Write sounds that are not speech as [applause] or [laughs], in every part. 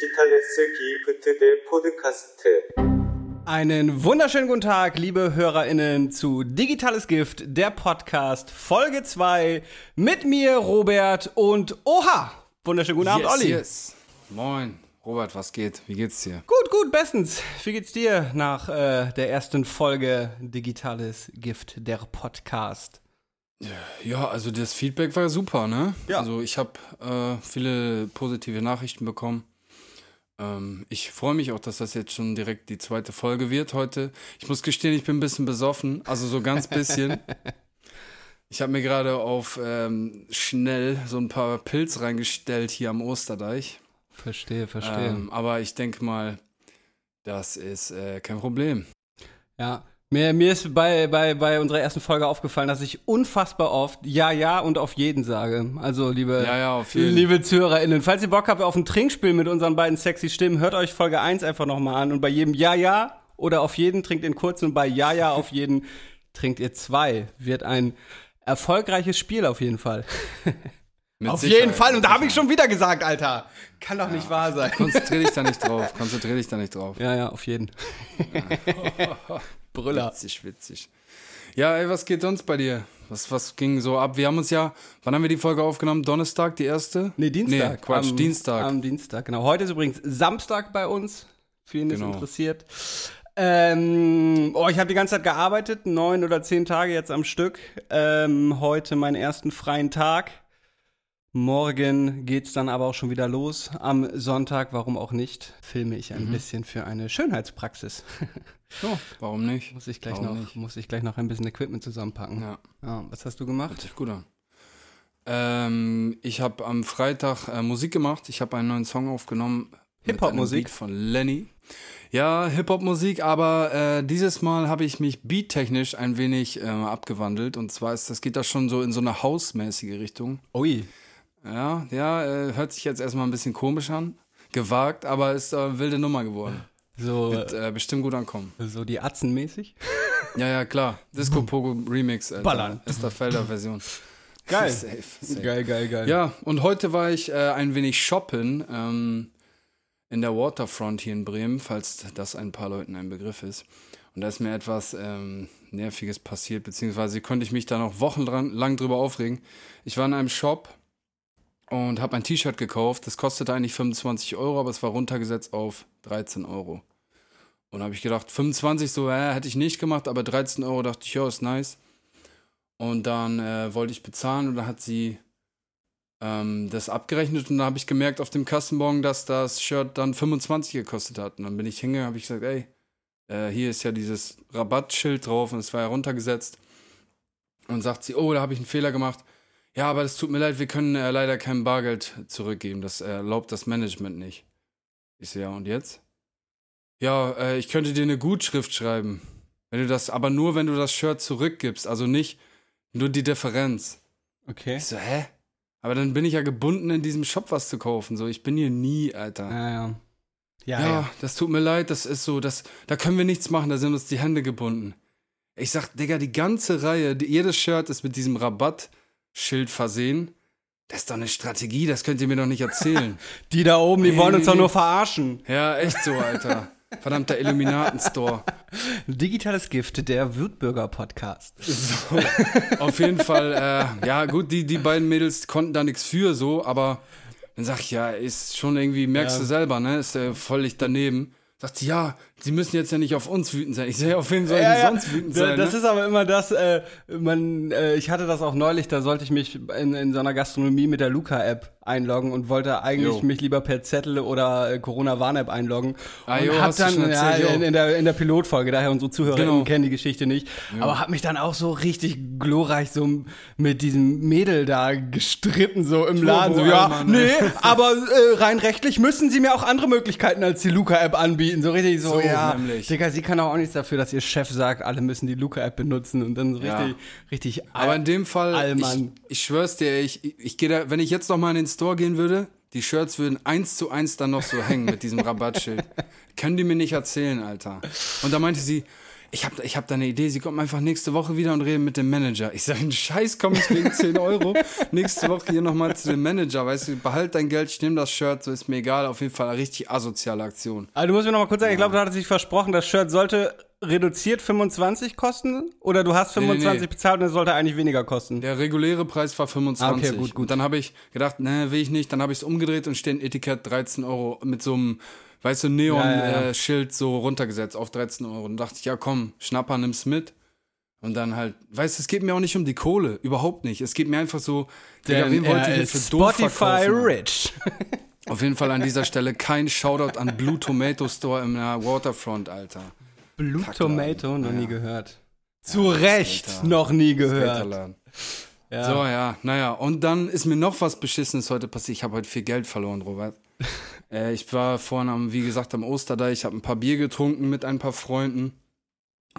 Digitales gibt der Podcast. Einen wunderschönen guten Tag, liebe HörerInnen, zu Digitales Gift, der Podcast, Folge 2, mit mir, Robert, und Oha! Wunderschönen guten Abend, Olli. Yes. Moin. Robert, was geht? Wie geht's dir? Gut, gut, bestens. Wie geht's dir nach äh, der ersten Folge Digitales Gift, der Podcast? Ja, also das Feedback war super, ne? Ja. Also ich habe äh, viele positive Nachrichten bekommen. Ähm, ich freue mich auch, dass das jetzt schon direkt die zweite Folge wird heute. Ich muss gestehen, ich bin ein bisschen besoffen, also so ganz bisschen. [laughs] ich habe mir gerade auf ähm, schnell so ein paar Pilz reingestellt hier am Osterdeich. Verstehe, verstehe. Ähm, aber ich denke mal, das ist äh, kein Problem. Ja, mir, mir ist bei, bei, bei unserer ersten Folge aufgefallen, dass ich unfassbar oft Ja, Ja und auf jeden sage. Also, liebe, Ja, ja, auf jeden. liebe ZuhörerInnen, falls ihr Bock habt auf ein Trinkspiel mit unseren beiden sexy Stimmen, hört euch Folge 1 einfach nochmal an und bei jedem Ja, Ja oder auf jeden trinkt ihr einen kurzen und bei Ja, Ja auf jeden trinkt ihr zwei. Wird ein erfolgreiches Spiel auf jeden Fall. [laughs] Mit auf Sicherheit, jeden Fall. Und da habe ich schon wieder gesagt, Alter. Kann doch nicht wahr sein. Konzentrier dich da nicht drauf. Konzentrier dich da nicht drauf. Ja, ja, auf jeden. [laughs] Brüller. Witzig, witzig. Ja, ey, was geht sonst bei dir? Was, was ging so ab? Wir haben uns ja, wann haben wir die Folge aufgenommen? Donnerstag, die erste? Nee, Dienstag. Nee, Quatsch, am, Dienstag. Am Dienstag, genau. Heute ist übrigens Samstag bei uns. Für ihn ist Genau. interessiert. Ähm, oh, ich habe die ganze Zeit gearbeitet, neun oder zehn Tage jetzt am Stück. Ähm, heute meinen ersten freien Tag. Morgen geht's dann aber auch schon wieder los. Am Sonntag, warum auch nicht, filme ich Mhm. ein bisschen für eine Schönheitspraxis. Ja, warum nicht? muss ich gleich Warum noch, nicht? muss ich gleich noch ein bisschen Equipment zusammenpacken. Ja, Ja, was hast du gemacht? hört sich gut an. Ähm, ich habe am Freitag äh, Musik gemacht. Ich habe einen neuen Song aufgenommen. Hip-Hop-Musik? Von Lenny. Ja, Hip-Hop-Musik, aber äh, dieses Mal habe ich mich beattechnisch ein wenig äh, abgewandelt. Und zwar ist das geht das schon so in so eine hausmäßige Richtung. Ui. Ja, ja, äh, hört sich jetzt erstmal ein bisschen komisch an. Gewagt, aber ist äh, wilde Nummer geworden. So, Wird äh, bestimmt gut ankommen. so die Atzen mäßig. Ja, ja, klar. Disco Pogo Remix, Alter. Ballern. Felder Version. Geil. safe, safe. Geil, geil, geil. Ja, und heute war ich äh, ein wenig shoppen ähm, in der Waterfront hier in Bremen, falls das ein paar Leuten ein Begriff ist. Und da ist mir etwas ähm, Nerviges passiert, beziehungsweise konnte ich mich da noch wochenlang drüber aufregen. Ich war in einem Shop und habe ein T-Shirt gekauft. Das kostete eigentlich 25 Euro, aber es war runtergesetzt auf 13 Euro. Und habe ich gedacht, 25 so, äh, hätte ich nicht gemacht, aber 13 Euro dachte ich, ja, ist nice. Und dann äh, wollte ich bezahlen und dann hat sie ähm, das abgerechnet und dann habe ich gemerkt auf dem Kassenbon, dass das Shirt dann 25 gekostet hat. Und dann bin ich hingegangen, habe ich gesagt, ey, äh, hier ist ja dieses Rabattschild drauf und es war ja runtergesetzt. Und sagt sie, oh, da habe ich einen Fehler gemacht. Ja, aber das tut mir leid, wir können äh, leider kein Bargeld zurückgeben. Das erlaubt das Management nicht. Ich so, ja, und jetzt? Ja, äh, ich könnte dir eine Gutschrift schreiben. Wenn du das, aber nur, wenn du das Shirt zurückgibst, also nicht nur die Differenz. Okay. Ich so, hä? Aber dann bin ich ja gebunden, in diesem Shop was zu kaufen. So, ich bin hier nie, Alter. Ja, ja. Ja, Ja, ja. das tut mir leid, das ist so, das, da können wir nichts machen, da sind uns die Hände gebunden. Ich sag, Digga, die ganze Reihe, die, jedes Shirt ist mit diesem Rabattschild versehen. Das ist doch eine Strategie, das könnt ihr mir doch nicht erzählen. [laughs] Die da oben, die Nee, wollen nee, uns doch nee. nur verarschen. ja, echt so, Alter. Verdammter Illuminaten-Store. [laughs] Digitales Gift, der Würtburger Podcast. [laughs] So, auf jeden Fall, äh, ja, gut, die, die beiden Mädels konnten da nichts für, so, aber dann sag ich, ja, ist schon irgendwie, merkst Ja. du selber, ne, ist äh, völlig daneben. Sagt sie, ja, sie müssen jetzt ja nicht auf uns wütend sein. Ich sehe, auf wen soll ich denn sonst wütend sein? Das ne? ist aber immer das, äh, man, äh, ich hatte das auch neulich, da sollte ich mich in, in so einer Gastronomie mit der Luca-App einloggen und wollte eigentlich Jo. mich lieber per Zettel oder äh, Corona-Warn-App einloggen. Ah, und jo, hab dann ja, jo. in, in, der, in der Pilotfolge, daher unsere Zuhörerinnen Genau. kennen die Geschichte nicht, aber hab mich dann auch so richtig glorreich so mit diesem Mädel da gestritten, so im Laden. So, ja, Allmann, ey. nee, aber äh, rein rechtlich müssen sie mir auch andere Möglichkeiten als die Luca-App anbieten. So richtig so, So ja, nämlich. Digga, sie kann auch nichts dafür, dass ihr Chef sagt, alle müssen die Luca-App benutzen und dann so Ja. richtig, richtig Aber in dem Fall, ich, ich schwör's dir, ich, ich, ich gehe da, wenn ich jetzt noch mal in den Store gehen würde, die Shirts würden eins zu eins dann noch so hängen mit diesem Rabattschild. [laughs] Können die mir nicht erzählen, Alter. Und da meinte sie, ich habe ich hab da eine Idee, sie kommen einfach nächste Woche wieder und reden mit dem Manager. Ich sage, Scheiß, komm ich wegen 10 Euro nächste Woche hier nochmal zu dem Manager, weißt du, behalt dein Geld, ich nehme das Shirt, so ist mir egal, auf jeden Fall eine richtig asoziale Aktion. Also du musst mir noch mal kurz sagen, ich glaube, du hattest dich versprochen, das Shirt sollte reduziert 25 kosten oder du hast Nee, nee, 25 nee. bezahlt und es sollte eigentlich weniger kosten. Der reguläre Preis war 25. Ah, okay, gut, gut. Und dann habe ich gedacht, ne, will ich nicht. Dann habe ich es umgedreht und steht ein Etikett 13 Euro mit so einem, weißt du, Ja, ja, ja. Neon-Schild so runtergesetzt auf 13 Euro. Und dachte ich, ja komm, Schnapper, nimm's mit. Und dann halt, weißt du, es geht mir auch nicht um die Kohle, überhaupt nicht. Es geht mir einfach so, Digga, wen wollt ihr denn für doof Spotify verkaufen? Rich. Auf jeden Fall an dieser Stelle kein Shoutout an Blue Tomato Store im äh, Waterfront, Alter. Blue Kackladen. Tomato, noch nie gehört. Zu Recht, Skater. noch nie gehört. Ja. So, ja, naja. Und dann ist mir noch was Beschissenes heute passiert. Ich habe heute viel Geld verloren, Robert. [laughs] äh, ich war vorhin, am, wie gesagt, am Osterdeich, ich habe ein paar Bier getrunken mit ein paar Freunden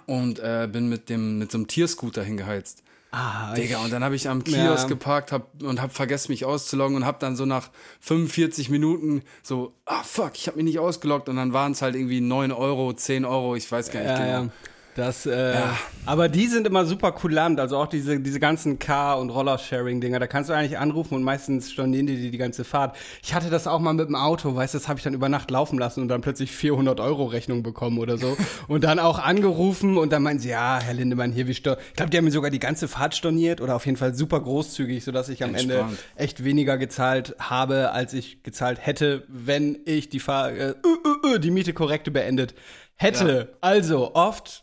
und äh, bin mit, dem, mit so einem Tierscooter hingeheizt. Ah, Digga, und dann habe ich am Kiosk Ja. geparkt hab, und habe vergessen, mich auszuloggen und habe dann so nach 45 Minuten so, ah fuck, ich habe mich nicht ausgeloggt und dann waren es halt irgendwie 9 Euro, 10 Euro, ich weiß gar nicht ja, genau. ja. Das, äh, Ja. aber die sind immer super kulant, also auch diese, diese ganzen Car- und Roller-Sharing-Dinger, da kannst du eigentlich anrufen und meistens stornieren die dir die ganze Fahrt. Ich hatte das auch mal mit dem Auto, weißt du, das habe ich dann über Nacht laufen lassen und dann plötzlich 400 Euro Rechnung bekommen oder so [laughs] und dann auch angerufen und dann meinen sie, ja, Herr Lindemann, hier, wie stor Ich glaube, die haben mir sogar die ganze Fahrt storniert oder auf jeden Fall super großzügig, sodass ich am Ende Entspannt. echt weniger gezahlt habe, als ich gezahlt hätte, wenn ich die, Fahr äh, äh, äh, die Miete korrekte beendet hätte. Also oft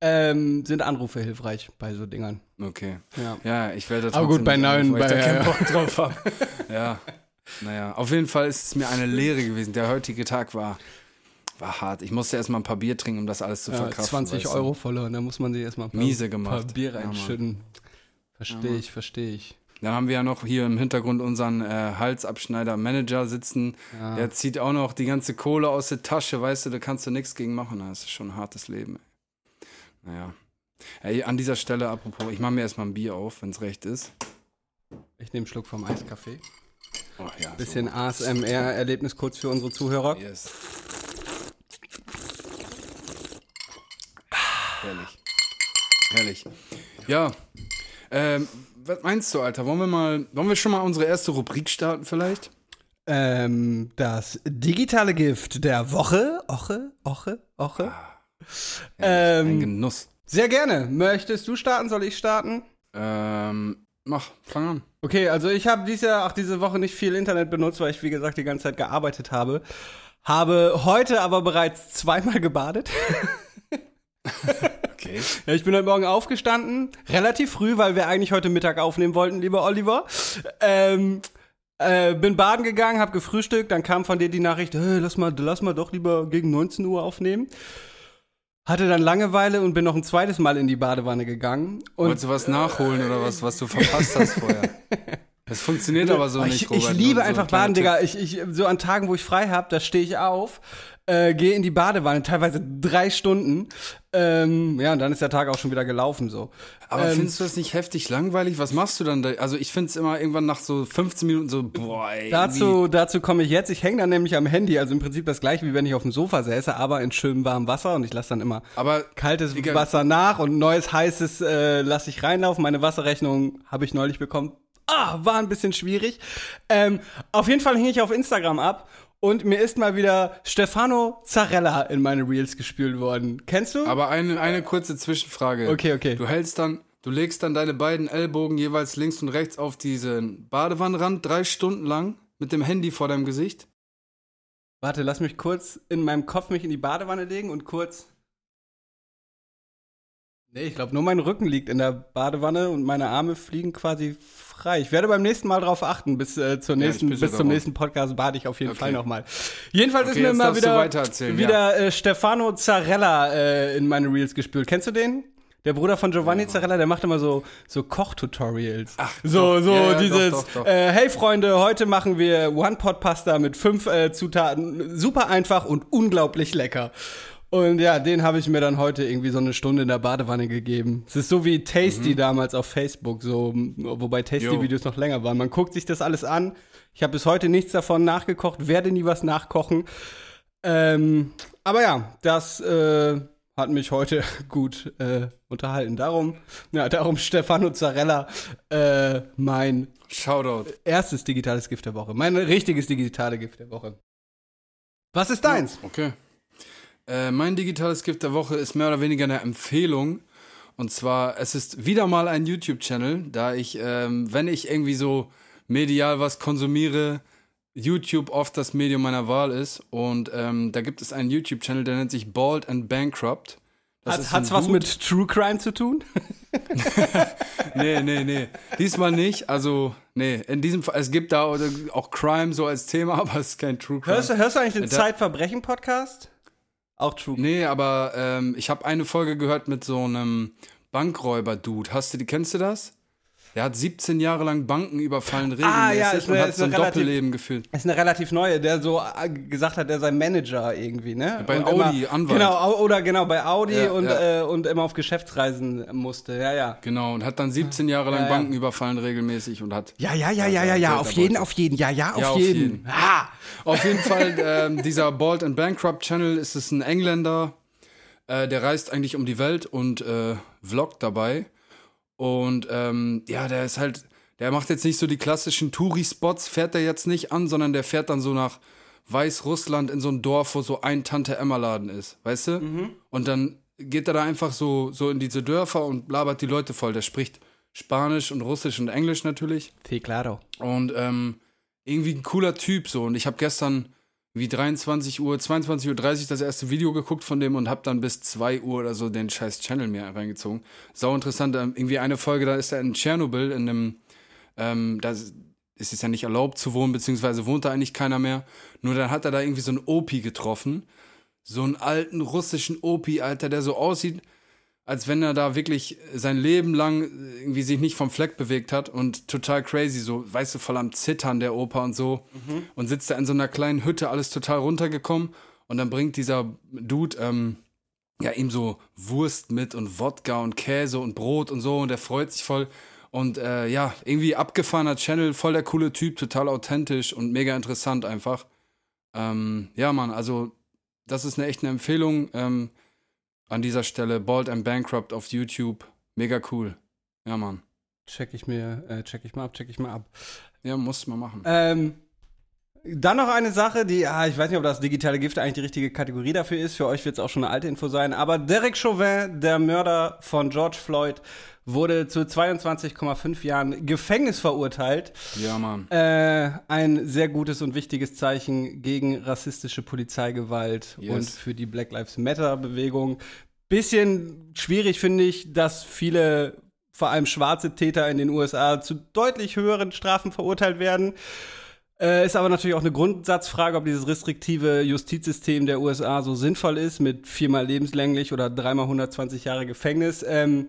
ähm, sind Anrufe hilfreich bei so Dingern. Okay. Ja. Ja, ich werde Aber gut, trotzdem bei neuen- weil ich bei- da keinen ja. [laughs] Bock drauf habe. [laughs] ja. Naja, auf jeden Fall ist es mir eine Lehre gewesen. Der heutige Tag war, war hart. Ich musste erstmal ein paar Bier trinken, um das alles zu Ja, verkraften. 20 weißt du. Euro verloren, da muss man sich erstmal ein paar, Miese paar gemacht. Bier Ja, Mann. reinschütten. verstehe Ja, ich, verstehe ich. Dann haben wir ja noch hier im Hintergrund unseren äh, Halsabschneider-Manager sitzen. Ja. Der zieht auch noch die ganze Kohle aus der Tasche, weißt du, da kannst du nichts gegen machen. Das ist schon ein hartes Leben. Ey. Naja. Ey, an dieser Stelle, apropos, ich mache mir erstmal ein Bier auf, wenn es recht ist. Ich nehme einen Schluck vom Eiskaffee. Oh, ja, Bisschen ASMR-Erlebnis kurz für unsere Zuhörer. So. Yes. Herrlich. Herrlich. Ja. Ähm, was meinst du, Alter? Wollen wir mal, wollen wir schon mal unsere erste Rubrik starten vielleicht? Ähm, das digitale Gift der Woche. Oche, Oche, Oche. Herrlich. Ein Ähm, Genuss. Sehr gerne. Möchtest du starten? Soll ich starten? Ähm, mach, fang an. Okay, also ich habe dieses Jahr, auch diese Woche nicht viel Internet benutzt, weil ich, wie gesagt, die ganze Zeit gearbeitet habe. Habe heute aber bereits zweimal gebadet. [laughs] Okay. Ja, ich bin heute Morgen aufgestanden, relativ früh, weil wir eigentlich heute Mittag aufnehmen wollten, lieber Oliver. Ähm, äh, bin baden gegangen, hab gefrühstückt, dann kam von dir die Nachricht, hey, lass mal, lass mal doch lieber gegen 19 Uhr aufnehmen. Hatte dann Langeweile und bin noch ein zweites Mal in die Badewanne gegangen. Und Wolltest du was nachholen oder was, was du verpasst hast vorher? [laughs] Das funktioniert aber so Oh, nicht, ich, Robert. ich liebe so ein einfach Baden. Digga. Ich, ich, so an Tagen, wo ich frei habe, da stehe ich auf, äh, gehe in die Badewanne, teilweise drei Stunden. Ähm, ja, und dann ist der Tag auch schon wieder gelaufen so. Aber ähm, findest du das nicht heftig langweilig? Was machst du dann da? Also ich finde es immer irgendwann nach so 15 Minuten so, boah, ey. Dazu, dazu komme ich jetzt. Ich hänge dann nämlich am Handy, also im Prinzip das gleiche, wie wenn ich auf dem Sofa säße, aber in schönem warmem Wasser und ich lasse dann immer Aber kaltes Digga. Wasser nach und neues heißes äh, lasse ich reinlaufen. Meine Wasserrechnung habe ich neulich bekommen. Ah, war ein bisschen schwierig. Ähm, auf jeden Fall hing ich auf Instagram ab und mir ist mal wieder Stefano Zarella in meine Reels gespült worden. Kennst du? Aber eine, eine kurze Zwischenfrage. Okay, okay. Du hältst dann, du legst dann deine beiden Ellbogen jeweils links und rechts auf diesen Badewannenrand drei Stunden lang mit dem Handy vor deinem Gesicht. Warte, lass mich kurz in meinem Kopf mich in die Badewanne legen und kurz. Nee, ich glaube, nur mein Rücken liegt in der Badewanne und meine Arme fliegen quasi frei. Ich werde beim nächsten Mal drauf achten. Bis, äh, zur Ja, nächsten, bitte bis zum nächsten Podcast bade ich auf jeden Okay. Fall nochmal. Jedenfalls Okay, ist mir immer wieder, wieder äh, Stefano Zarella äh, in meine Reels gespült. Kennst du den? Der Bruder von Giovanni Zarella, der macht immer so, so Kochtutorials. Ach, so, so Ja, ja, dieses, doch, doch, doch. Äh, hey Freunde, heute machen wir One-Pot-Pasta mit fünf äh, Zutaten. Super einfach und unglaublich lecker. Und ja, den habe ich mir dann heute irgendwie so eine Stunde in der Badewanne gegeben. Es ist so wie Tasty damals auf Facebook, so, wobei. Tasty-Videos noch länger waren. Man guckt sich das alles an. Ich habe bis heute nichts davon nachgekocht, werde nie was nachkochen. Ähm, aber ja, das äh, hat mich heute [laughs] gut äh, unterhalten. Darum, ja, darum Stefano Zarella, äh, mein Shoutout. erstes digitales Gift der Woche. Mein richtiges digitale Gift der Woche. Was ist deins? Okay. Äh, mein digitales Gift der Woche ist mehr oder weniger eine Empfehlung. Und zwar, es ist wieder mal ein YouTube-Channel, da ich, ähm, wenn ich irgendwie so medial was konsumiere, YouTube oft das Medium meiner Wahl ist. Und ähm, da gibt es einen YouTube-Channel, der nennt sich Bald and Bankrupt. Das Hat, ein was mit True Crime zu tun? [laughs] Nee, nee, nee. Diesmal nicht. Also, nee, in diesem Fall, es gibt da auch Crime so als Thema, [laughs] aber es ist kein True Crime. Hörst du, hörst du eigentlich den Zeitverbrechen-Podcast? Auch True. Nee, aber ähm, ich habe eine Folge gehört mit so einem Bankräuber-Dude. Hast du die, kennst du das? Der hat 17 Jahre lang Banken überfallen, regelmäßig Ah, ja, ist und eine- hat so ein eine relativ- Doppelleben geführt. Das ist eine relativ neue, der so äh, gesagt hat, der sei Manager irgendwie, ne? Bei Und Audi, Anwalt. Genau, au- oder genau, bei Audi Ja, und, ja. Äh, und immer auf Geschäftsreisen musste. Ja, ja. Genau, und hat dann 17 Jahre lang. Banken überfallen, regelmäßig und hat. Ja, ja, ja, ja, Ja, ja, auf jeden, auf jeden, ja, ja, auf, Ja, auf jeden. jeden. Ah. Auf jeden Fall, [laughs] ähm, dieser Bald and Bankrupt Channel ist es ein Engländer, äh, der reist eigentlich um die Welt und äh, vloggt dabei. Und ähm, ja, der ist halt, der macht jetzt nicht so die klassischen Touri-Spots, fährt er jetzt nicht an, sondern der fährt dann so nach Weißrussland in so ein Dorf, wo so ein Tante-Emma-Laden ist, weißt du? Und dann geht er da einfach so, so in diese Dörfer und labert die Leute voll. Der spricht Spanisch und Russisch und Englisch natürlich. Sí, claro. Und ähm, irgendwie ein cooler Typ so. Und ich habe gestern wie 23 Uhr, 22.30 Uhr das erste Video geguckt von dem und habe dann bis 2 Uhr oder so den scheiß Channel mir reingezogen. Sau interessant. Ähm, irgendwie eine Folge, da ist er in Tschernobyl, in einem, ähm, da ist es ja nicht erlaubt zu wohnen, beziehungsweise wohnt da eigentlich keiner mehr. Nur dann hat er da irgendwie so einen Opi getroffen. So einen alten russischen Opi, Alter, der so aussieht, als wenn er da wirklich sein Leben lang irgendwie sich nicht vom Fleck bewegt hat und total crazy, so, weißt du, voll am Zittern der Opa und so. Und sitzt da in so einer kleinen Hütte, alles total runtergekommen. Und dann bringt dieser Dude, ähm, ja, ihm so Wurst mit und Wodka und Käse und Brot und so und er freut sich voll. Und äh, ja, irgendwie abgefahrener Channel, voll der coole Typ, total authentisch und mega interessant einfach. Ähm, ja, Mann, also das ist eine echte Empfehlung. Ähm, an dieser Stelle Bald and Bankrupt auf YouTube. Mega cool. Ja, Mann. Check ich mir, äh, check ich mal ab, check ich mal ab. Ja, muss man machen. Ähm, dann noch eine Sache, die, ah, ich weiß nicht, ob das digitale Gift eigentlich die richtige Kategorie dafür ist. Für euch wird es auch schon eine alte Info sein. Aber Derek Chauvin, der Mörder von George Floyd, wurde zu 22,5 Jahren Gefängnis verurteilt. Ja, Mann. Äh, ein sehr gutes und wichtiges Zeichen gegen rassistische Polizeigewalt Yes. und für die Black Lives Matter Bewegung. Bisschen schwierig finde ich, dass viele, vor allem schwarze Täter in den USA zu deutlich höheren Strafen verurteilt werden. Äh, ist aber natürlich auch eine Grundsatzfrage, ob dieses restriktive Justizsystem der USA so sinnvoll ist, mit viermal lebenslänglich oder dreimal 120 Jahre Gefängnis. Ähm,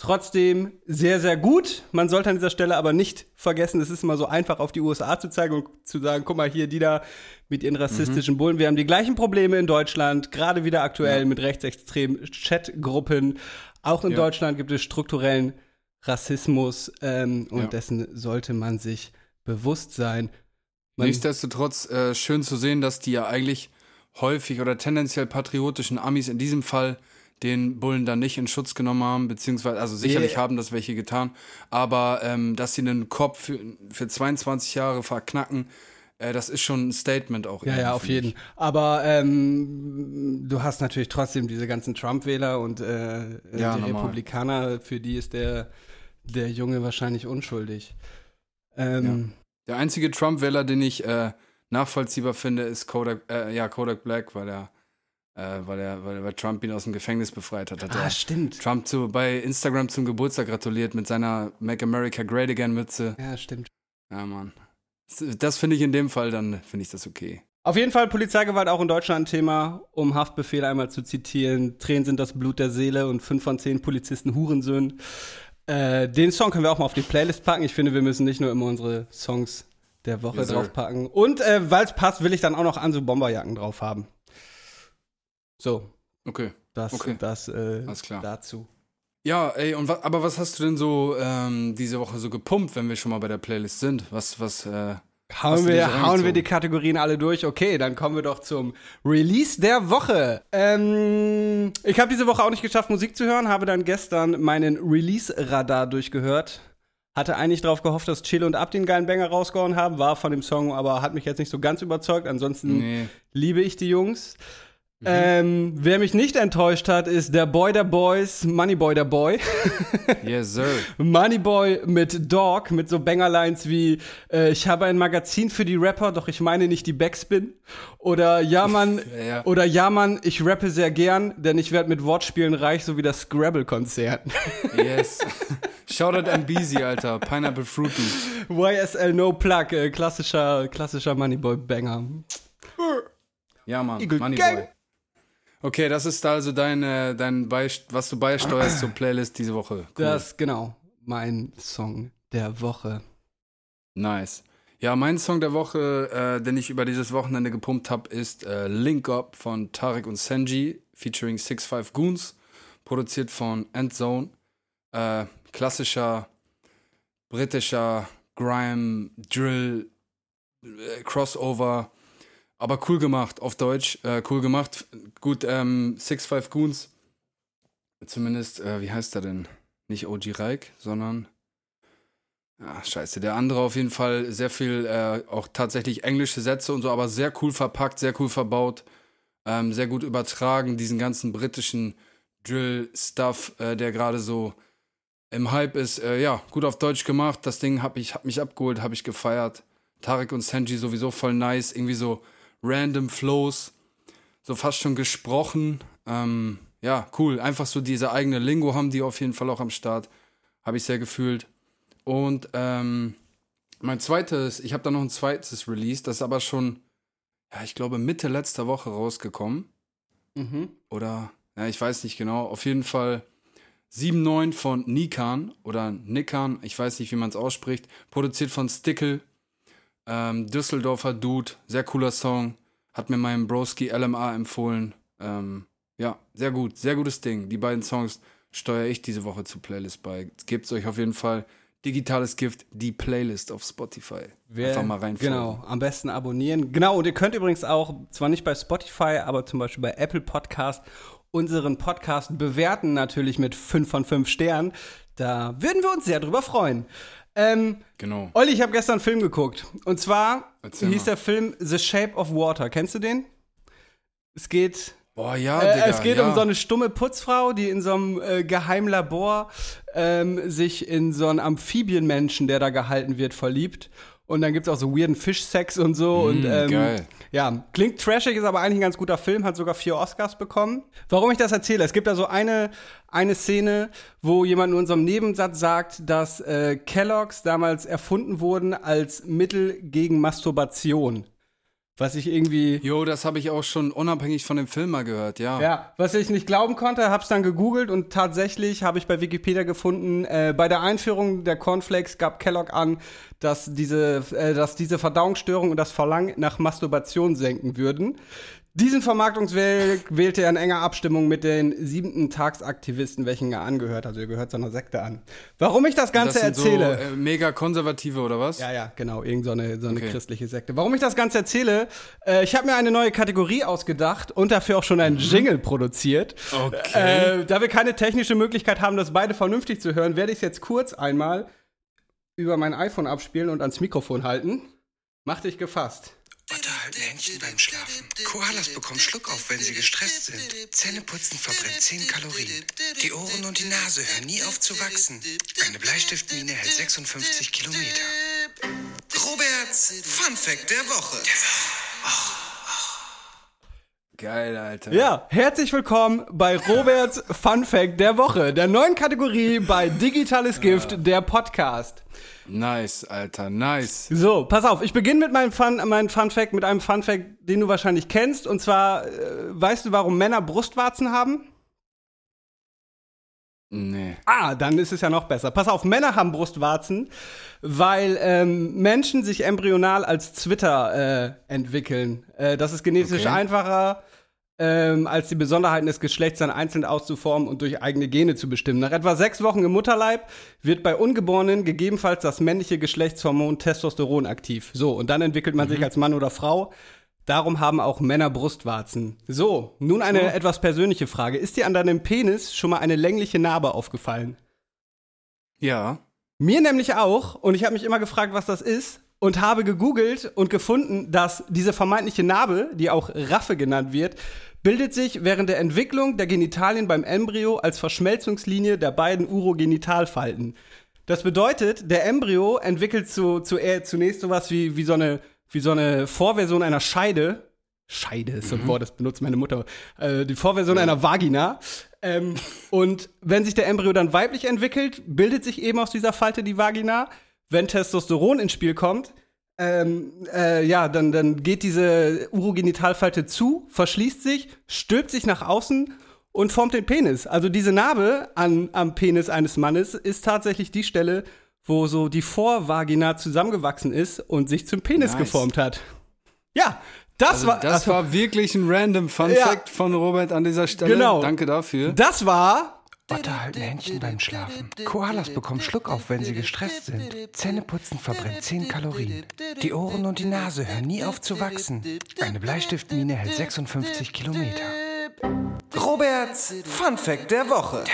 trotzdem sehr, sehr gut. Man sollte an dieser Stelle aber nicht vergessen, es ist immer so einfach, auf die USA zu zeigen und zu sagen, guck mal hier, die da mit ihren rassistischen Bullen. Wir haben die gleichen Probleme in Deutschland, gerade wieder aktuell Ja. mit rechtsextremen Chatgruppen. Auch in Ja. Deutschland gibt es strukturellen Rassismus ähm, und Ja. dessen sollte man sich bewusst sein. Man- Nichtsdestotrotz äh, schön zu sehen, dass die ja eigentlich häufig oder tendenziell patriotischen Amis in diesem Fall den Bullen dann nicht in Schutz genommen haben, beziehungsweise, also sicherlich Yeah. haben das welche getan, aber ähm, dass sie einen Kopf für, für 22 Jahre verknacken, äh, das ist schon ein Statement auch. Ja, ja, auf jeden. ich. Aber ähm, du hast natürlich trotzdem diese ganzen Trump-Wähler und äh, Ja, die normal. Republikaner, für die ist der, der Junge wahrscheinlich unschuldig. Ähm, Der einzige Trump-Wähler, den ich äh, nachvollziehbar finde, ist Kodak, äh, ja, Kodak Black, weil er, äh, weil er, weil, weil Trump ihn aus dem Gefängnis befreit hat. hat Ah, stimmt. Trump zu, bei Instagram zum Geburtstag gratuliert mit seiner Make America Great Again Mütze. Ja, stimmt. Ja, Mann. Das, das finde ich in dem Fall, dann finde ich das okay. Auf jeden Fall Polizeigewalt auch in Deutschland ein Thema, um Haftbefehl einmal zu zitieren. Tränen sind das Blut der Seele und fünf von zehn Polizisten Hurensöhnen. Äh, den Song können wir auch mal auf die Playlist packen. Ich finde, wir müssen nicht nur immer unsere Songs der Woche Yes, draufpacken. Und äh, weil es passt, will ich dann auch noch Anso Bomberjacken drauf haben. So, Okay. das, Okay. das äh, Alles klar. dazu. Ja, ey, und wa aber was hast du denn so ähm, diese Woche so gepumpt, wenn wir schon mal bei der Playlist sind? Was, was, äh, Hauen wir, hauen wir die Kategorien alle durch. Okay, dann kommen wir doch zum Release der Woche. Ähm, ich habe diese Woche auch nicht geschafft, Musik zu hören, habe dann gestern meinen Release-Radar durchgehört. Hatte eigentlich darauf gehofft, dass Chill und Ab den geilen Banger rausgehauen haben, war von dem Song, aber hat mich jetzt nicht so ganz überzeugt. Ansonsten Nee. liebe ich die Jungs. Mhm. Ähm, wer mich nicht enttäuscht hat, ist der Boy der Boys, Moneyboy der Boy. [laughs] Yes, sir. Moneyboy mit Dog, mit so Bangerlines wie äh, Ich habe ein Magazin für die Rapper, doch ich meine nicht die Backspin. Oder Ja, Mann, Ja, [laughs] ja. oder Ja, Mann, ich rappe sehr gern, denn ich werde mit Wortspielen reich, so wie das Scrabble-Konzert. Yes. [laughs] Shoutout an Beezy, Alter. Pineapple Fruit Loop. YSL No Plug, äh, klassischer, klassischer Moneyboy-Banger. Ja, Mann. Moneyboy. Okay, das ist also dein, äh, dein Beist was du beisteuerst zur Playlist diese Woche. Cool. Das, genau, mein Song der Woche. Nice. Ja, mein Song der Woche, äh, den ich über dieses Wochenende gepumpt habe, ist äh, Link Up von Tarek und Senji, featuring 65 Goons, produziert von Endzone. Äh, klassischer britischer Grime, Drill, äh, Crossover, aber cool gemacht auf Deutsch. Äh, cool gemacht. Gut, ähm, 65 Goons, zumindest, äh, wie heißt er denn? Nicht OG Reik, sondern Ah, scheiße. Der andere auf jeden Fall sehr viel, äh, auch tatsächlich englische Sätze und so, aber sehr cool verpackt, sehr cool verbaut, ähm, sehr gut übertragen, diesen ganzen britischen Drill-Stuff, äh, der gerade so im Hype ist. Äh, ja, gut auf Deutsch gemacht. Das Ding hab ich, hab mich abgeholt, hab ich gefeiert. Tarek und Sanji sowieso voll nice, irgendwie so random Flows, so fast schon gesprochen. Ähm, ja, cool. Einfach so diese eigene Lingo haben die auf jeden Fall auch am Start. Habe ich sehr gefühlt. Und ähm, mein zweites, ich habe da noch ein zweites Release, das ist aber schon, ja, ich glaube Mitte letzter Woche rausgekommen. Mhm. Oder, ja, ich weiß nicht genau. Auf jeden Fall 7.9 von Nikan oder Nikan, ich weiß nicht, wie man es ausspricht. Produziert von Stickle, ähm, Düsseldorfer Dude, sehr cooler Song. Hat mir mein Broski LMA empfohlen. Ähm, ja, sehr gut, sehr gutes Ding. Die beiden Songs steuere ich diese Woche zur Playlist bei. Gebt's euch auf jeden Fall. Digitales Gift, die Playlist auf Spotify. Wer- Einfach mal rein. Genau, am besten abonnieren. Genau, und ihr könnt übrigens auch, zwar nicht bei Spotify, aber zum Beispiel bei Apple Podcast, unseren Podcast bewerten, natürlich mit 5 von 5 Sternen. Da würden wir uns sehr drüber freuen. Ähm, Genau. Olli, ich habe gestern einen Film geguckt. Und zwar Erzähl hieß mal. der Film The Shape of Water. Kennst du den? Es geht Boah, ja, äh, Digga. es geht ja. um so eine stumme Putzfrau, die in so einem äh, geheimen Labor ähm, sich in so einen Amphibienmenschen, der da gehalten wird, verliebt. Und dann gibt's auch so weirden Fischsex und so. und ähm, Mm, geil. ja, klingt trashig, ist aber eigentlich ein ganz guter Film, hat sogar vier Oscars bekommen. Warum ich das erzähle? Es gibt da so eine, eine Szene, wo jemand in einem Nebensatz sagt, dass äh, Kelloggs damals erfunden wurden als Mittel gegen Masturbation. Was ich irgendwie. Jo, das habe ich auch schon unabhängig von dem Film mal gehört, ja. Ja, was ich nicht glauben konnte, hab's dann gegoogelt und tatsächlich habe ich bei Wikipedia gefunden, äh, bei der Einführung der Cornflakes gab Kellogg an, dass diese, äh, dass diese Verdauungsstörung und das Verlangen nach Masturbation senken würden. Diesen Vermarktungsweg wählte er in enger Abstimmung mit den siebten Tagsaktivisten, welchen er angehört. Also er gehört seiner Sekte an. Warum ich das Ganze das sind erzähle. So, äh, mega konservative oder was? Ja, ja, genau, irgend so eine, so eine Okay. christliche Sekte. Warum ich das Ganze erzähle, äh, ich habe mir eine neue Kategorie ausgedacht und dafür auch schon einen Jingle produziert. Okay. Äh, da wir keine technische Möglichkeit haben, das beide vernünftig zu hören, werde ich es jetzt kurz einmal über mein iPhone abspielen und ans Mikrofon halten. Mach dich gefasst. Otter halten Händchen beim Schlafen. Koalas bekommen Schluckauf, wenn sie gestresst sind. Zähneputzen verbrennt 10 Kalorien. Die Ohren und die Nase hören nie auf zu wachsen. Eine Bleistiftmine hält 56 Kilometer. Roberts Fun Fact der Woche. Geil, Alter. Ja, herzlich willkommen bei Roberts Fun Fact der Woche, der neuen Kategorie bei Digitales Gift, der Podcast. Nice, Alter, nice. So, pass auf, ich beginne mit meinem Fun, meinem Fun Fact, mit einem Fun Fact, den du wahrscheinlich kennst. Und zwar, äh, weißt du, warum Männer Brustwarzen haben? Nee. Ah, dann ist es ja noch besser. Pass auf, Männer haben Brustwarzen, weil ähm, Menschen sich embryonal als Zwitter äh, entwickeln. Äh, das ist genetisch Okay. einfacher. Ähm, als die Besonderheiten des Geschlechts dann einzeln auszuformen und durch eigene Gene zu bestimmen. Nach etwa sechs Wochen im Mutterleib wird bei Ungeborenen gegebenenfalls das männliche Geschlechtshormon Testosteron aktiv. So, und dann entwickelt man sich als Mann oder Frau. Darum haben auch Männer Brustwarzen. So, nun eine etwas persönliche Frage. Ist dir an deinem Penis schon mal eine längliche Narbe aufgefallen? Ja. Mir nämlich auch. Und ich habe mich immer gefragt, was das ist. Und habe gegoogelt und gefunden, dass diese vermeintliche Narbe, die auch Raffe genannt wird, bildet sich während der Entwicklung der Genitalien beim Embryo als Verschmelzungslinie der beiden Urogenitalfalten. Das bedeutet, der Embryo entwickelt zu, zu, äh, zunächst sowas wie, wie, so eine, wie so eine Vorversion einer Scheide. Scheide ist so ein Wort, das benutzt meine Mutter. Äh, die Vorversion einer Vagina. Ähm, und wenn sich der Embryo dann weiblich entwickelt, bildet sich eben aus dieser Falte die Vagina. Wenn Testosteron ins Spiel kommt, ähm, äh, ja, dann, dann geht diese Urogenitalfalte zu, verschließt sich, stülpt sich nach außen und formt den Penis. Also diese Narbe an, am Penis eines Mannes ist tatsächlich die Stelle, wo so die Vorvagina zusammengewachsen ist und sich zum Penis Nice. geformt hat. Ja, das Also war das also, war wirklich ein random Fun Ja. Fact von Robert an dieser Stelle. Genau. Danke dafür. das war Otter halten Händchen beim Schlafen. Koalas bekommen Schluck auf, wenn sie gestresst sind. Zähneputzen verbrennt 10 Kalorien. Die Ohren und die Nase hören nie auf zu wachsen. Eine Bleistiftmine hält 56 Kilometer. Roberts Fun Fact der Woche.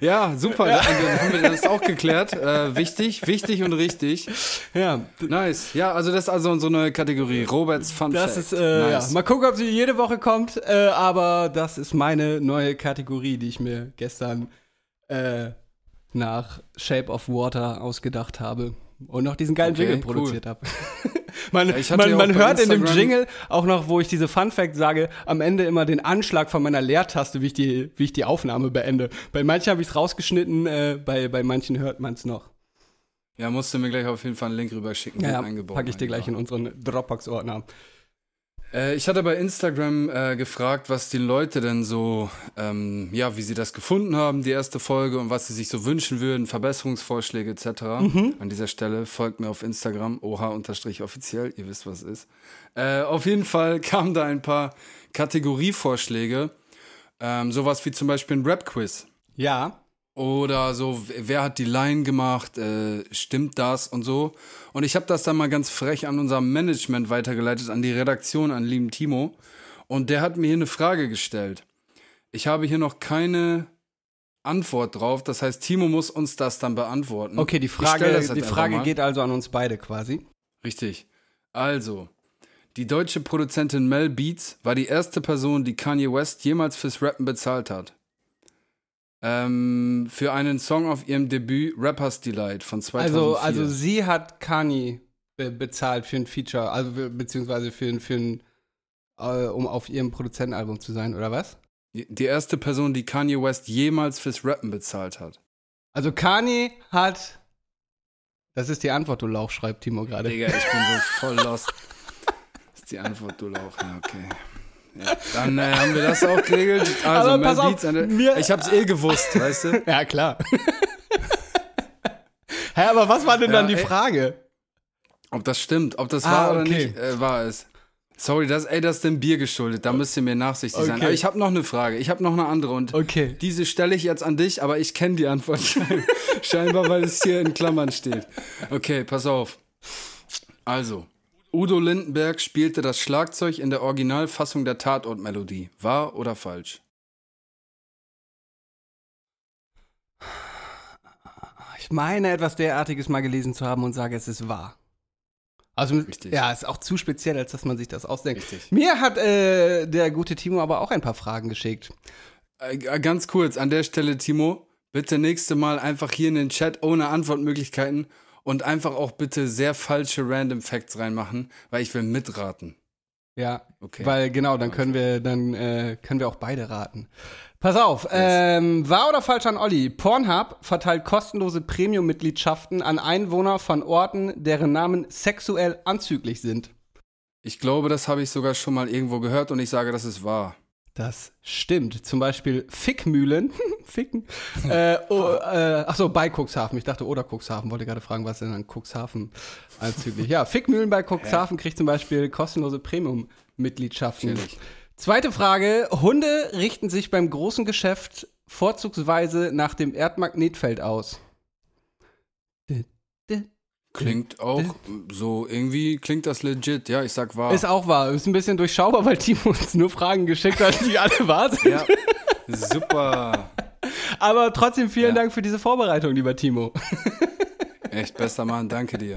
Ja, super. Dann haben wir das auch geklärt. Äh, wichtig, wichtig und richtig. ja, Nice. Ja, also das ist also unsere neue Kategorie. Roberts Fun Das Fact. ist, äh, nice. ja. Mal gucken, ob sie jede Woche kommt, äh, aber das ist meine neue Kategorie, die ich mir gestern äh, nach Shape of Water ausgedacht habe. Und noch diesen geilen Okay, Jingle cool. produziert habe. [laughs] man Ja, man, ja man hört in dem Instagram- Jingle auch noch, wo ich diese Fun Fact sage, am Ende immer den Anschlag von meiner Leertaste, wie ich die, wie ich die Aufnahme beende. Bei manchen habe ich es rausgeschnitten, äh, bei, bei manchen hört man es noch. Ja, musst du mir gleich auf jeden Fall einen Link rüberschicken. Ja, gut ja eingebaut, packe ich dir gleich in unseren Dropbox-Ordner. Äh, ich hatte bei Instagram äh, gefragt, was die Leute denn so, ähm, ja, wie sie das gefunden haben, die erste Folge und was sie sich so wünschen würden, Verbesserungsvorschläge etc. Mhm. An dieser Stelle folgt mir auf Instagram, oha-offiziell, ihr wisst, was es ist. Äh, auf jeden Fall [laughs] kamen da ein paar Kategorievorschläge, ähm, sowas wie zum Beispiel ein Rap-Quiz. Ja, Oder so, wer hat die Line gemacht, äh, stimmt das und so. Und ich habe das dann mal ganz frech an unser Management weitergeleitet, an die Redaktion, an lieben Timo. Und der hat mir hier eine Frage gestellt. Ich habe hier noch keine Antwort drauf. Das heißt, Timo muss uns das dann beantworten. okay, die Frage, die Frage geht also an uns beide quasi. Richtig. Also, die deutsche Produzentin Mel Beats war die erste Person, die Kanye West jemals fürs Rappen bezahlt hat. Ähm, für einen Song auf ihrem Debüt Rapper's Delight von 2004. Also, also sie hat Kanye be bezahlt für ein Feature, also be- beziehungsweise für ein, für ein äh, um auf ihrem Produzentenalbum zu sein, oder was? die die erste Person, die Kanye West jemals fürs Rappen bezahlt hat. Also Kanye hat. Das ist die Antwort, du Lauch, schreibt Timo gerade. Digga, ich bin so [laughs] voll lost. Das ist die Antwort, du Lauch. Ja, okay. Ja, dann äh, haben wir das auch geregelt. [laughs] Also, Aber pass auf, Beats, eine, mir- ich hab's eh gewusst, weißt du? [laughs] Ja, klar. Hä, aber was war denn Ja, dann die ey. Frage? Ob das stimmt, ob das Ah, war oder okay. nicht, äh, war es. Sorry, das, ey, das ist dem Bier geschuldet. Da müsst ihr mir nachsichtig sein. Okay. Aber ich habe noch eine Frage. Ich habe noch eine andere und Okay. diese stelle ich jetzt an dich, aber ich kenne die Antwort [laughs] schein- scheinbar, weil es hier in Klammern steht. Okay, pass auf. Also, Udo Lindenberg spielte das Schlagzeug in der Originalfassung der Tatortmelodie. Wahr oder falsch? Ich meine, etwas derartiges mal gelesen zu haben und sage, es ist wahr. Also, Richtig. ja, ist auch zu speziell, als dass man sich das ausdenkt. Richtig. Mir hat äh, der gute Timo aber auch ein paar Fragen geschickt. Äh, ganz kurz, an der Stelle, Timo, bitte nächste Mal einfach hier in den Chat ohne Antwortmöglichkeiten und einfach auch bitte sehr falsche Random Facts reinmachen, weil ich will mitraten. Ja, Okay. weil genau, dann können wir, dann äh, können wir auch beide raten. Pass auf, ähm, wahr oder falsch an Olli? Pornhub verteilt kostenlose Premium-Mitgliedschaften an Einwohner von Orten, deren Namen sexuell anzüglich sind. Ich glaube, das habe ich sogar schon mal irgendwo gehört und ich sage, das ist wahr. Das stimmt. Zum Beispiel Fickmühlen. [laughs] Ficken. Äh, oh, äh, ach so, bei Cuxhaven. Ich dachte, oder Cuxhaven. Wollte gerade fragen, was denn an Cuxhaven anzüglich. Ja, Fickmühlen bei Cuxhaven kriegt zum Beispiel kostenlose Premium-Mitgliedschaften. Zweite Frage. Hunde richten sich beim großen Geschäft vorzugsweise nach dem Erdmagnetfeld aus. Klingt auch so, irgendwie klingt das legit. Ja, ich sag wahr. Ist auch wahr. Ist ein bisschen durchschaubar, weil Timo uns nur Fragen geschickt hat, die alle wahr sind. ja, super. [laughs] Aber trotzdem vielen Ja. Dank für diese Vorbereitung, lieber Timo. Echt bester Mann, danke dir.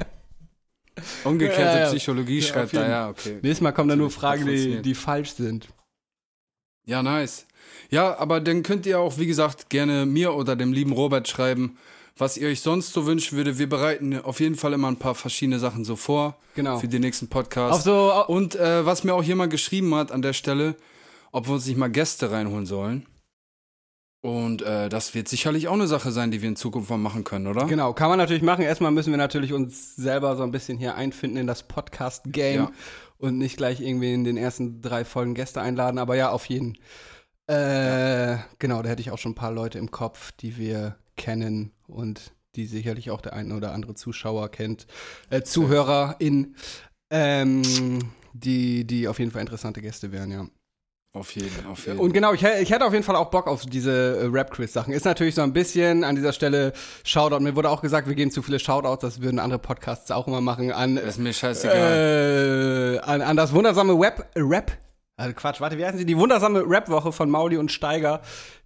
Umgekehrte Ja, ja. Psychologie schreibt da, ja, okay. Nächstes Mal kommen da nur Fragen, die, die falsch sind. Ja, nice. Ja, aber dann könnt ihr auch, wie gesagt, gerne mir oder dem lieben Robert schreiben, was ihr euch sonst so wünschen würde. Wir bereiten auf jeden Fall immer ein paar verschiedene Sachen so vor Genau. für den nächsten Podcast. Auch so, au- Und äh, was mir auch jemand geschrieben hat an der Stelle, ob wir uns nicht mal Gäste reinholen sollen. Und äh, das wird sicherlich auch eine Sache sein, die wir in Zukunft mal machen können, oder? genau, kann man natürlich machen. Erstmal müssen wir natürlich uns selber so ein bisschen hier einfinden in das Podcast-Game Ja. und nicht gleich irgendwie in den ersten drei Folgen Gäste einladen. Aber ja, auf jeden. Äh, Genau, da hätte ich auch schon ein paar Leute im Kopf, die wir kennen und die sicherlich auch der ein oder andere Zuschauer kennt, äh, Zuhörerin, ähm, die, die auf jeden Fall interessante Gäste wären, ja. Auf jeden, auf jeden. Und genau, ich, ich hätte auf jeden Fall auch Bock auf diese äh, Rap-Quiz-Sachen. Ist natürlich so ein bisschen an dieser Stelle Shoutout. Mir wurde auch gesagt, wir geben zu viele Shoutouts, das würden andere Podcasts auch immer machen. An, das ist mir scheißegal. äh, an, an das wundersame Web, Rap, also Quatsch, warte, wie heißen sie? Die wundersame Rap-Woche von Mauli und Steiger.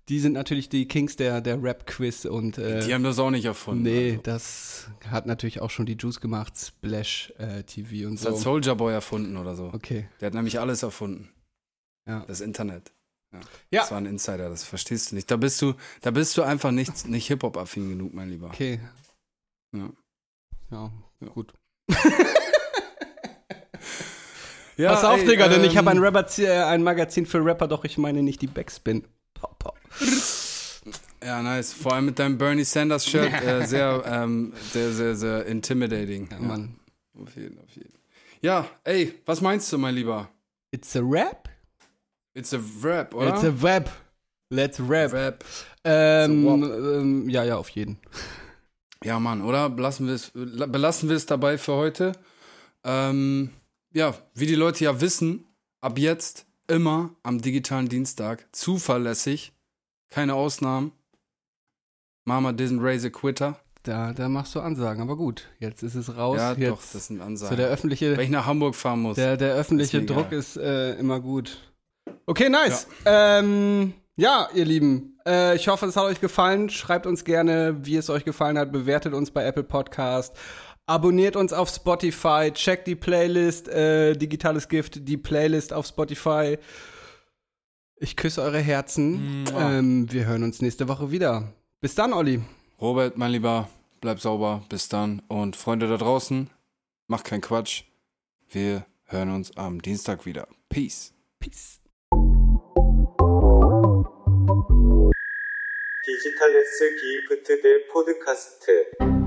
Die sind natürlich die Kings der, der Rap-Quiz und äh, die haben das auch nicht erfunden. nee, Also. das hat natürlich auch schon die Juice gemacht, Splash äh, TV und Das hat so. Soldier Boy erfunden oder so. Okay. Der hat nämlich alles erfunden. Ja. Das Internet. Ja. Das war ein Insider, das verstehst du nicht. Da bist du, da bist du einfach nicht, nicht Hip-Hop-affin genug, mein Lieber. Okay. Ja. Ja, gut. [laughs] Ja, Pass auf, ey, Digga, denn ich ähm, habe ein, Rapper, äh, ein Magazin für Rapper, doch ich meine nicht die Backspin. Ja, nice. Vor allem mit deinem Bernie Sanders Shirt äh, [laughs] sehr, ähm, sehr, sehr, sehr intimidating. Ja, Mann. Auf jeden, auf jeden. Ja, ey, was meinst du, mein Lieber? It's a rap? It's a rap, oder? It's a web. Let's rap. rap. Ähm, ähm, ja, ja, auf jeden. Ja, Mann, oder? Belassen wir es, belassen wir es dabei für heute. Ähm, ja, wie die Leute ja wissen, ab jetzt immer am digitalen Dienstag zuverlässig, keine Ausnahmen. Mama didn't raise a quitter. Da, da machst du Ansagen, aber gut. Jetzt ist es raus. ja, jetzt doch, das sind so Ansagen. der öffentliche, Wenn ich nach Hamburg fahren muss. der, der öffentliche Ist Druck egal. ist äh, immer gut. Okay, nice. Ja, ähm, ja ihr Lieben, äh, ich hoffe, es hat euch gefallen. Schreibt uns gerne, wie es euch gefallen hat. Bewertet uns bei Apple Podcast. Abonniert uns auf Spotify. Checkt die Playlist, äh, Digitales Gift, die Playlist auf Spotify. Ich küsse eure Herzen. Ähm, wir hören uns nächste Woche wieder. Bis dann, Olli. Robert, mein Lieber, bleib sauber. Bis dann. Und Freunde da draußen, macht keinen Quatsch. Wir hören uns am Dienstag wieder. Peace. Peace. 디지털 S 기프트 대 포드카스트